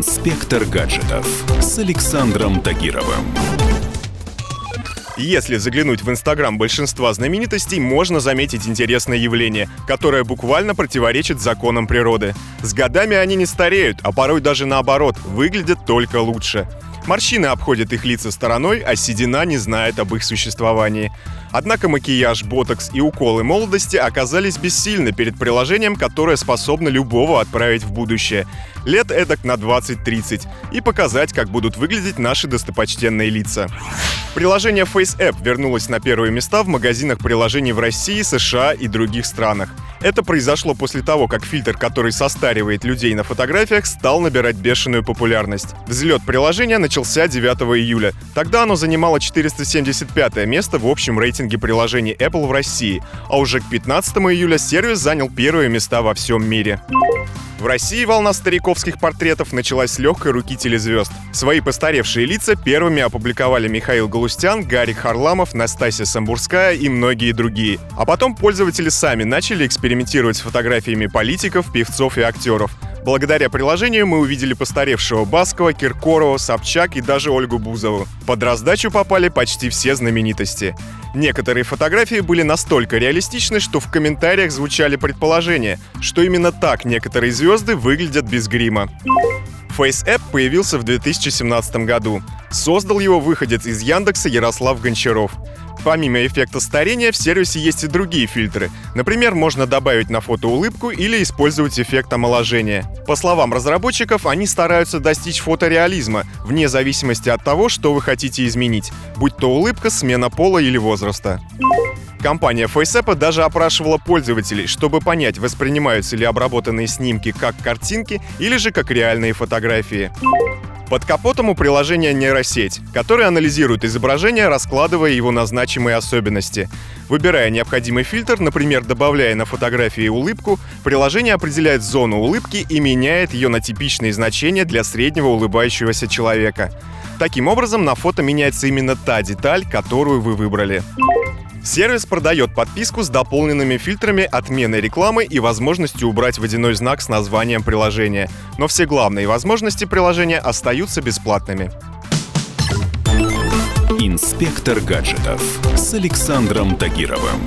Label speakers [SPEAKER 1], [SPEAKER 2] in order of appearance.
[SPEAKER 1] Инспектор гаджетов с Александром Тагировым.
[SPEAKER 2] Если заглянуть в инстаграм большинства знаменитостей, можно заметить интересное явление, которое буквально противоречит законам природы. С годами они не стареют, а порой даже наоборот, выглядят только лучше. Морщины обходят их лица стороной, а седина не знает об их существовании. Однако макияж, ботокс и уколы молодости оказались бессильны перед приложением, которое способно любого отправить в будущее. Лет эдак на 20-30 и показать, как будут выглядеть наши достопочтенные лица. Приложение FaceApp вернулось на первые места в магазинах приложений в России, США и других странах. Это произошло после того, как фильтр, который состаривает людей на фотографиях, стал набирать бешеную популярность. Взлет приложения начался 9 июля. Тогда оно занимало 475 место в общем рейтинге приложений Apple в России, а уже к 15 июля сервис занял первые места во всем мире. В России волна стариковских портретов началась с легкой руки телезвезд. Свои постаревшие лица первыми опубликовали Михаил Галустян, Гарик Харламов, Настасья Самбурская и многие другие. А потом пользователи сами начали экспериментировать с фотографиями политиков, певцов и актеров. Благодаря приложению мы увидели постаревшего Баскова, Киркорова, Собчак и даже Ольгу Бузову. Под раздачу попали почти все знаменитости. Некоторые фотографии были настолько реалистичны, что в комментариях звучали предположения, что именно так некоторые звезды выглядят без грима. FaceApp появился в 2017 году. Создал его выходец из Яндекса Ярослав Гончаров. Помимо эффекта старения, в сервисе есть и другие фильтры. Например, можно добавить на фото улыбку или использовать эффект омоложения. По словам разработчиков, они стараются достичь фотореализма, вне зависимости от того, что вы хотите изменить, будь то улыбка, смена пола или возраста. Компания FaceApp даже опрашивала пользователей, чтобы понять, воспринимаются ли обработанные снимки как картинки или же как реальные фотографии. Под капотом у приложения нейросеть, которая анализирует изображение, раскладывая его на значимые особенности. Выбирая необходимый фильтр, например, добавляя на фотографии улыбку, приложение определяет зону улыбки и меняет ее на типичные значения для среднего улыбающегося человека. Таким образом, на фото меняется именно та деталь, которую вы выбрали. Сервис продает подписку с дополненными фильтрами, отменой рекламы и возможностью убрать водяной знак с названием приложения. Но все главные возможности приложения остаются бесплатными.
[SPEAKER 1] Инспектор гаджетов с Александром Тагировым.